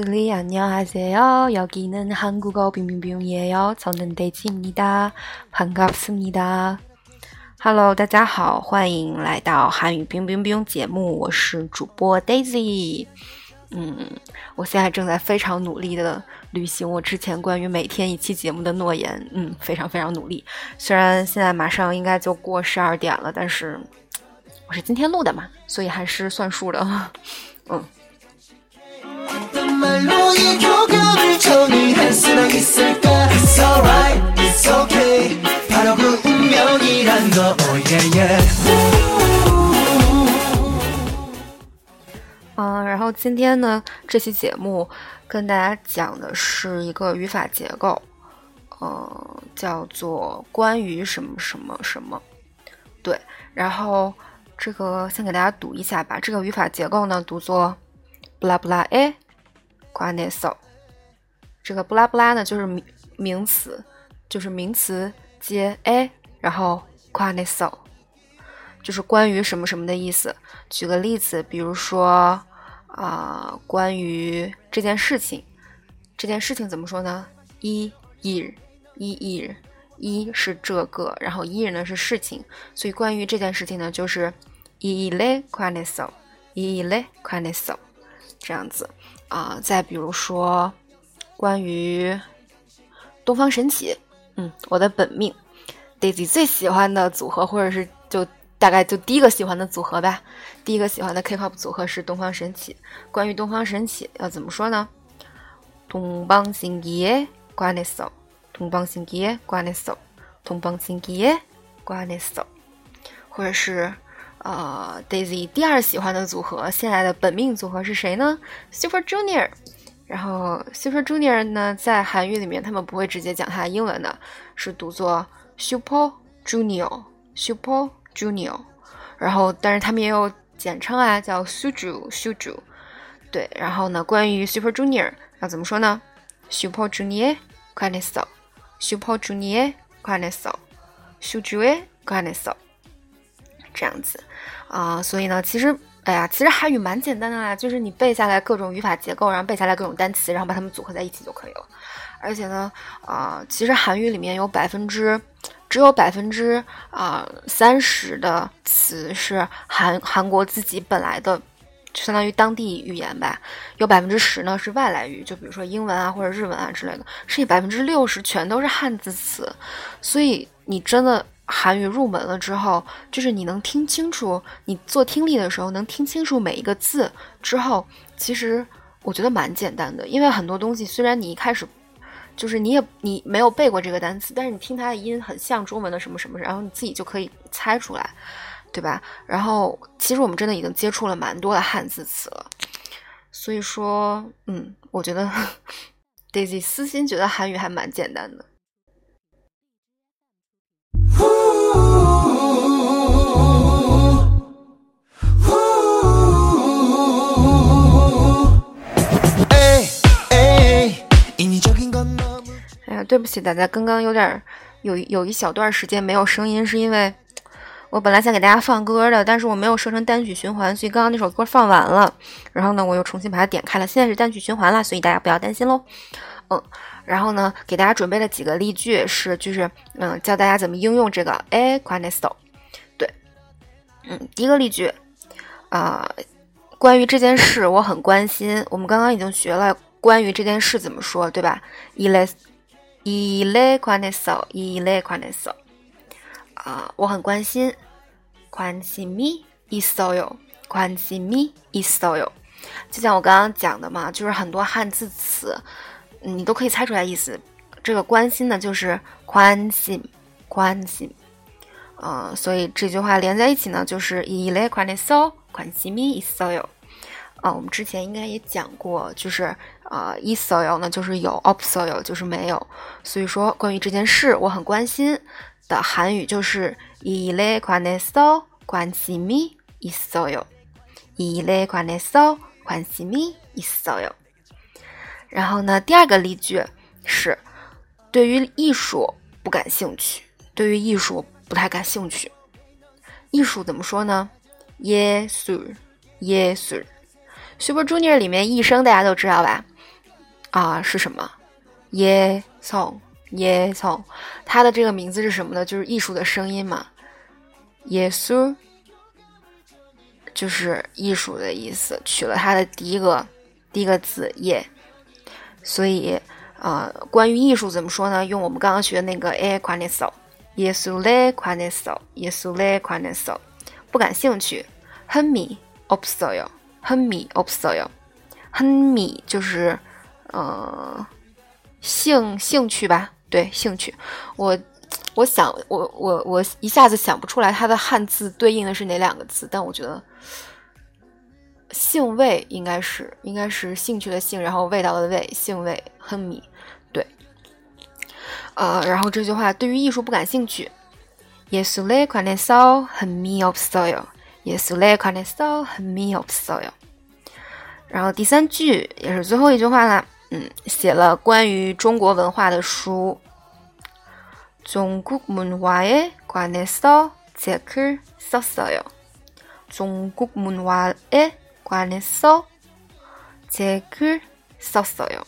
분들이 안녕하세요. 여기는 한국어 빙빙빙이에요. 저는 데이지입니다. 반갑습니다. Hello，大家好，欢迎来到韩语冰冰冰节目，我是主播 Daisy。嗯，我现在正在非常努力的履行我之前关于每天一期节目的诺言。嗯，非常非常努力。虽然现在马上应该就过十二点了，但是我是今天录的嘛，所以还是算数的。嗯。 嗯，然后今天呢，这期节目跟大家讲的是一个语法结构，呃，叫做关于什么什么什么。对，然后这个先给大家读一下吧。这个语法结构呢，读作布拉布拉诶。关内搜，这个布拉布拉呢，就是名名词，就是名词接 a，然后关内搜，就是关于什么什么的意思。举个例子，比如说啊，关于这件事情，这件事情怎么说呢？一日一日一是这个，然后一日呢是事情，所以关于这件事情呢，就是一类关内搜，一类关内搜，这样子。啊，再比如说，关于东方神起，嗯，我的本命，Daisy 最喜欢的组合，或者是就大概就第一个喜欢的组合吧。第一个喜欢的 K-pop 组合是东方神起。关于东方神起要怎么说呢？东方神起，关内搜，东方神起，关内搜，东方神起，关内搜，或者是。呃，Daisy 第二喜欢的组合，现在的本命组合是谁呢？Super Junior。然后 Super Junior 呢，在韩语里面他们不会直接讲它的英文的，是读作 Super Junior，Super Junior。然后，但是他们也有简称啊，叫 Suju，Suju。对，然后呢，关于 Super Junior 要怎么说呢？Super Junior k a n e s o Super Junior k a n e s o Suju k a n e s o 这样子。啊，所以呢，其实，哎呀，其实韩语蛮简单的啦，就是你背下来各种语法结构，然后背下来各种单词，然后把它们组合在一起就可以了。而且呢，啊，其实韩语里面有百分之，只有百分之啊三十的词是韩韩国自己本来的，相当于当地语言吧。有百分之十呢是外来语，就比如说英文啊或者日文啊之类的。剩下百分之六十全都是汉字词，所以你真的。韩语入门了之后，就是你能听清楚，你做听力的时候能听清楚每一个字之后，其实我觉得蛮简单的。因为很多东西虽然你一开始就是你也你没有背过这个单词，但是你听它的音很像中文的什么什么，然后你自己就可以猜出来，对吧？然后其实我们真的已经接触了蛮多的汉字词了，所以说，嗯，我觉得 Daisy 私心觉得韩语还蛮简单的。对不起大家，刚刚有点有有一小段时间没有声音，是因为我本来想给大家放歌的，但是我没有设成单曲循环，所以刚刚那首歌放完了，然后呢，我又重新把它点开了，现在是单曲循环了，所以大家不要担心喽。嗯，然后呢，给大家准备了几个例句，是就是嗯，教大家怎么应用这个 a q u a n e s t o 对，嗯，第一个例句啊，关于这件事我很关心。我们刚刚已经学了关于这件事怎么说，对吧？ile ile q u a n e s t o ile q u a n e s t o 啊，我很关心。关心미있어 요， 关心미 있어 요。 就像我刚刚讲的嘛，就是很多汉字词。你都可以猜出来意思，这个关心呢就是关心，关心，呃，所以这句话连在一起呢就是이래관해서관심이있어 요。 啊，我们之前应该也讲过，就是 啊，있어요呢就是有없어요就是没有，所以说关于这件事我很关心的韩语就是이래관해서관심이있어 요， 이래관해서관심이있어 요。 然后呢，第二个例句是对于艺术不感兴趣，对于艺术不太感兴趣。艺术怎么说呢？耶稣，耶稣。Super Junior 里面艺生大家都知道吧？ 啊是什么？耶颂耶颂，它的这个名字是什么呢？就是艺术的声音嘛。耶稣就是艺术的意思，取了他的第一个第一个字耶，所以呃，关于艺术怎么说呢？用我们刚刚学的那个 a q u a n i s o 耶稣嘞 q u a n i s o 耶稣嘞 q u a n i s o 不感兴趣。哼米 obsoyo，哼米 obsoyo，哼米就是呃兴兴趣吧？对，兴趣。我。我想，我我我一下子想不出来它的汉字对应的是哪两个字，但我觉得“兴味”应该是应该是兴趣的“兴”，然后味道的“味”，兴味哼米，对。呃，然后这句话对于艺术不感兴趣。耶稣嘞，快点烧，很米 of soil。耶稣嘞，快点烧，很米 of soil。然后第三句也是最后一句话啦，嗯，写了关于中国文化的书。中国文化에관해서책을썼어요중국문화에관해서책을썼어요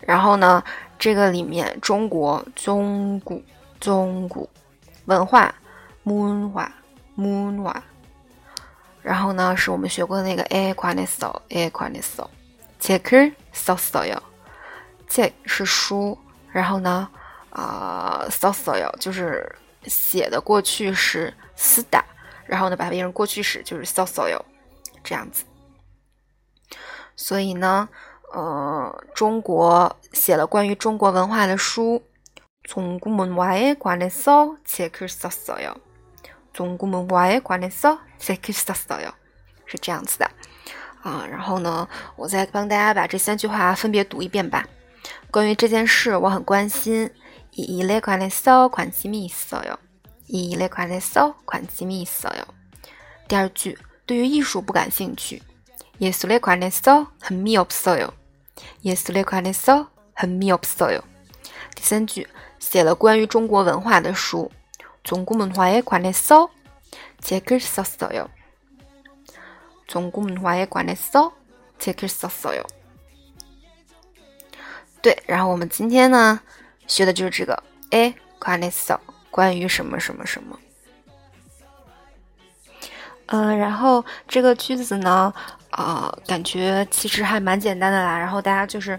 然后呢，这个里面中国中古中古文化文化文化， 然后呢，是我们学过的那个에관해서에관해서책을썼어요这是书，然后呢，啊，sosoyo 就是写的过去式 sta，然后呢，把它变成过去式就是 sosoyo 这样子。所以呢，呃，中国写了关于中国文化的书，中国文化에관해서책을썼어 요。 中国文化에관해서책을썼어 요， 是这样子的啊。然后呢，我再帮大家把这三句话分别读一遍吧。关于这件事，我很关心。이일에관해서관심이있어 요。 이일에관해서관심이있어 요。 第二句，对于艺术不感兴趣。예술에관해서흥미없어 요。 예술에관해서흥미없어 요。 第三句，写了关于中国文化的书。 中国文化에관해서책을썼어 요。 中国文化에관해서책을썼어 요。 对，然后我们今天呢学的就是这个 a quan eso，关于什么什么什么。嗯，然后这个句子呢，呃，感觉其实还蛮简单的啦。然后大家就是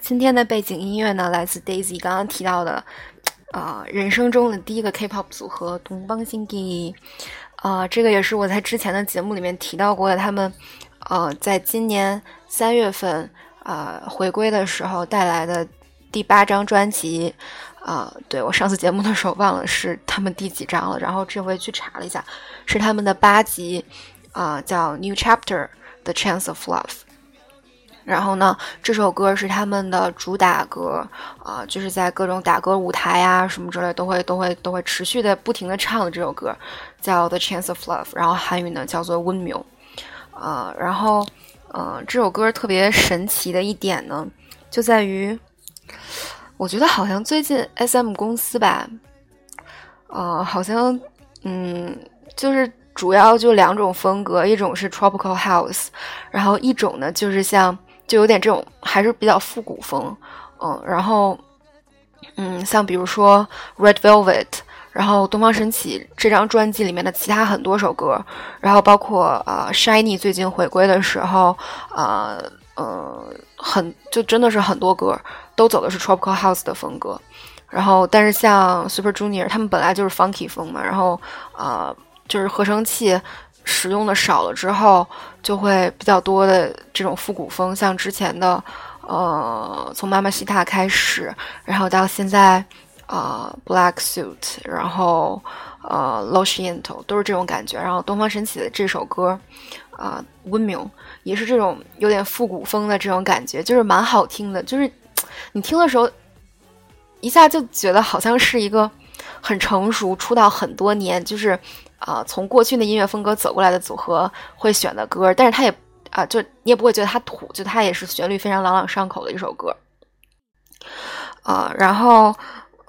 今天的背景音乐呢，来自 Daisy 刚刚提到的，呃，人生中的第一个 K-pop 组合东方星 G，啊，这个也是我在之前的节目里面提到过的，他们，呃，在今年三月份，呃，回归的时候带来的。第八张专辑，啊，对我上次节目的时候忘了是他们第几张了，然后这回去查了一下，是他们的八集，啊，叫《New Chapter》The Chance of Love。然后呢，这首歌是他们的主打歌，啊，就是在各种打歌舞台呀什么之类都会都会都会持续的不停的唱的这首歌，叫《The Chance of Love》，然后韩语呢叫做《温苗》，啊，然后，呃，这首歌特别神奇的一点呢，就在于。我觉得好像最近 S M 公司吧，呃，好像嗯，就是主要就两种风格，一种是 Tropical House，然后一种呢就是像就有点这种还是比较复古风，嗯，然后嗯，像比如说 Red Velvet，然后东方神起这张专辑里面的其他很多首歌，然后包括啊 Shiny 最近回归的时候，啊。呃，很就真的是很多歌都走的是 tropical house 的风格，然后但是像 Super Junior 他们本来就是 funky 风嘛，然后呃就是合成器使用的少了之后，就会比较多的这种复古风，像之前的呃从妈妈西塔开始，然后到现在呃 Black Suit，然后呃《Lost i n t o 都是这种感觉。然后东方神起的这首歌，啊，温明也是这种有点复古风的这种感觉，就是蛮好听的。就是你听的时候，一下就觉得好像是一个很成熟、出道很多年，就是啊从过去的音乐风格走过来的组合会选的歌。但是它也啊，就你也不会觉得它土，就它也是旋律非常朗朗上口的一首歌。啊，然后。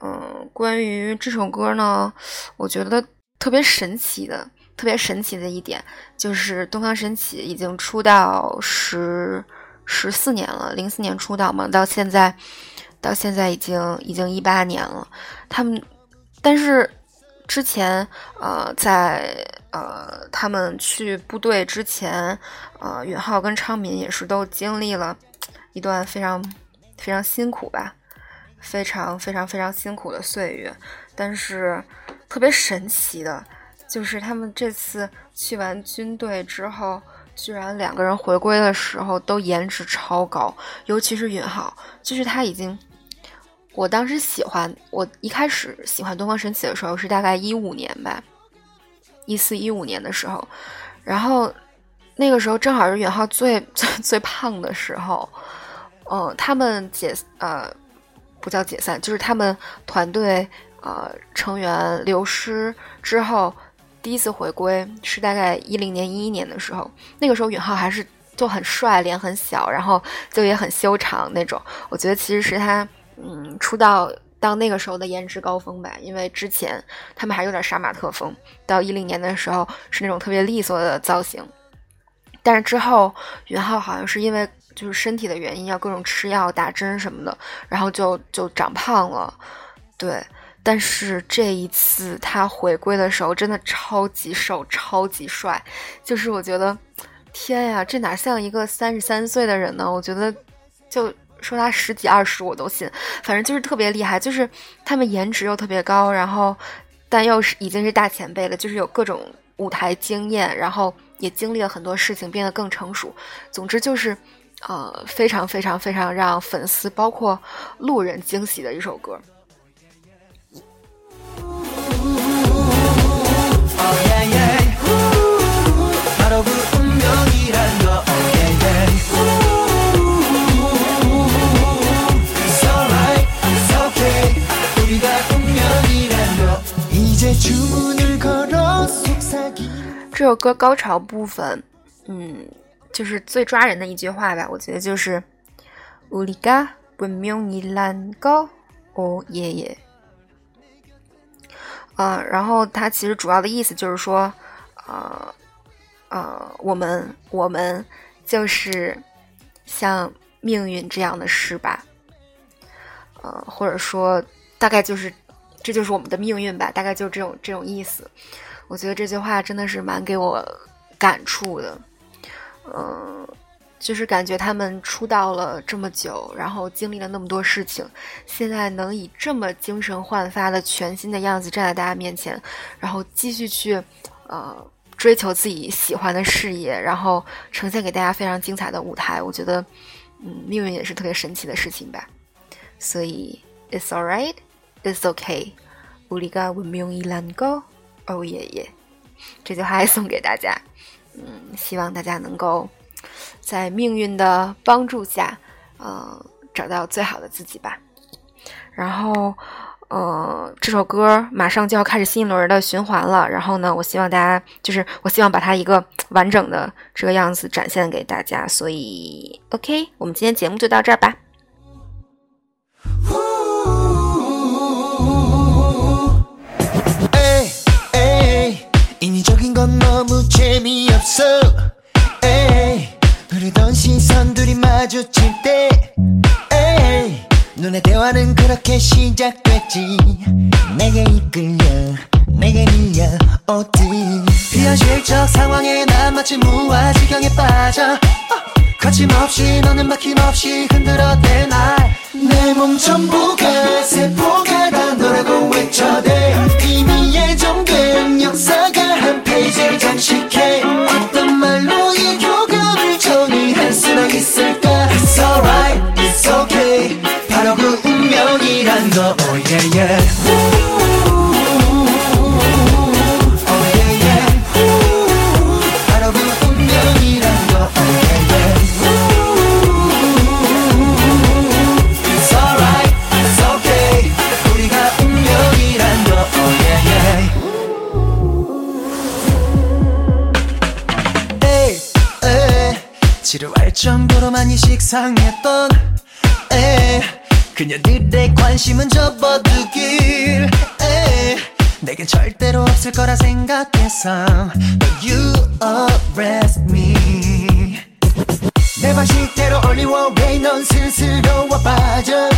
嗯，关于这首歌呢，我觉得特别神奇的、特别神奇的一点就是东方神起已经出道十十四年了，零四年出道嘛，到现在到现在已经已经一八年了。他们，但是之前呃，在呃他们去部队之前，呃，允浩跟昌敏也是都经历了一段非常非常辛苦吧。非常非常非常辛苦的岁月，但是特别神奇的，就是他们这次去完军队之后，居然两个人回归的时候都颜值超高，尤其是允浩，就是他已经，我当时喜欢，我一开始喜欢东方神起的时候是大概一五年吧，一四一五年的时候，然后那个时候正好是允浩最 最最胖的时候，嗯，他们解呃。不叫解散，就是他们团队呃成员流失之后，第一次回归是大概一零年一一年的时候。那个时候允浩还是就很帅，脸很小，然后就也很修长那种。我觉得其实是他嗯出道到那个时候的颜值高峰吧，因为之前他们还有点杀马特风，到一零年的时候是那种特别利索的造型。但是之后云浩好像是因为。就是身体的原因，要各种吃药、打针什么的，然后就就长胖了，对。但是这一次他回归的时候，真的超级瘦、超级帅。就是我觉得，天呀，这哪像一个三十三岁的人呢？我觉得，就说他十几二十我都信。反正就是特别厉害，就是他们颜值又特别高，然后但又是已经是大前辈了，就是有各种舞台经验，然后也经历了很多事情，变得更成熟。总之就是。呃，非常非常非常让粉丝包括路人惊喜的一首歌。首歌高潮部分，嗯。就是最抓人的一句话吧，我觉得就是“우리가분명히란거哦耶耶”。呃，然后它其实主要的意思就是说，呃呃，我们我们就是像命运这样的事吧，呃，或者说大概就是这就是我们的命运吧，大概就这种这种意思。 我觉得这句话真的是蛮给我感触的。嗯，就是感觉他们出道了这么久，然后经历了那么多事情，现在能以这么精神焕发的全新的样子站在大家面前，然后继续去呃追求自己喜欢的事业，然后呈现给大家非常精彩的舞台，我觉得，嗯，命运也是特别神奇的事情吧。所以，It's alright, It's okay. 우리가운명이란 거， 哦耶耶，这句话还送给大家。嗯，希望大家能够在命运的帮助下，呃，找到最好的自己吧。然后，呃，这首歌马上就要开始新一轮的循环了。然后呢，我希望大家，就是我希望把它一个完整的这个样子展现给大家。所以，OK，我们今天节目就到这儿吧。 없어. 에이 흐르던 시선들이 마주칠 때. 에이 눈의 대화는 그렇게 시작됐지. 내게 이끌려 내게 밀려. 어디? 비현실적 상황에 난 마치 무아지경에 빠져. 거침없이 너는 막힘없이 흔들어대 날내 몸 전부가 세포가 다 너라고 외쳐대. 이미 예정된 역사가 한 페이지를 장식해 많이 식상했던 에 그녀들의 관심은 접어두길 에 내겐 절대로 없을 거라 생각했어 But you arrest me. 내 발시대로 올리워 왜넌 스스로와 빠져.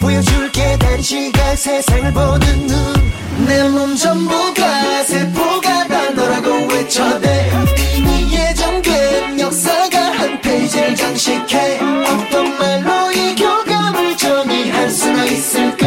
보여줄게 단시간 세상을 보는 눈. 내 몸 전부가 세포가 다 너라고 외쳐대. 이미 예정 된 역사가 한 페이지를 장식해. 어떤 말로 이 교감을 정의할 수가 있을까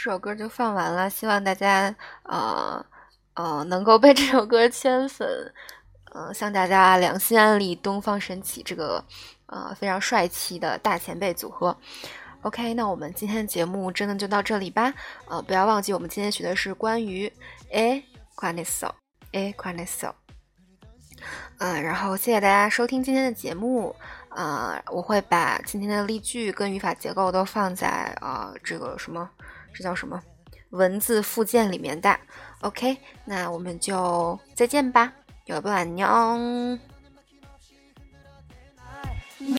这首歌就放完了，希望大家呃呃能够被这首歌圈粉，呃向大家良心安利东方神起这个呃非常帅气的大前辈组合。OK，那我们今天的节目真的就到这里吧。呃，不要忘记我们今天学的是关于 a q u a n i s o a q u a n i s o 嗯，然后谢谢大家收听今天的节目。呃，我会把今天的例句跟语法结构都放在、呃、这个什么，这叫什么文字附件里面的。OK，那我们就再见吧，有不安 녕。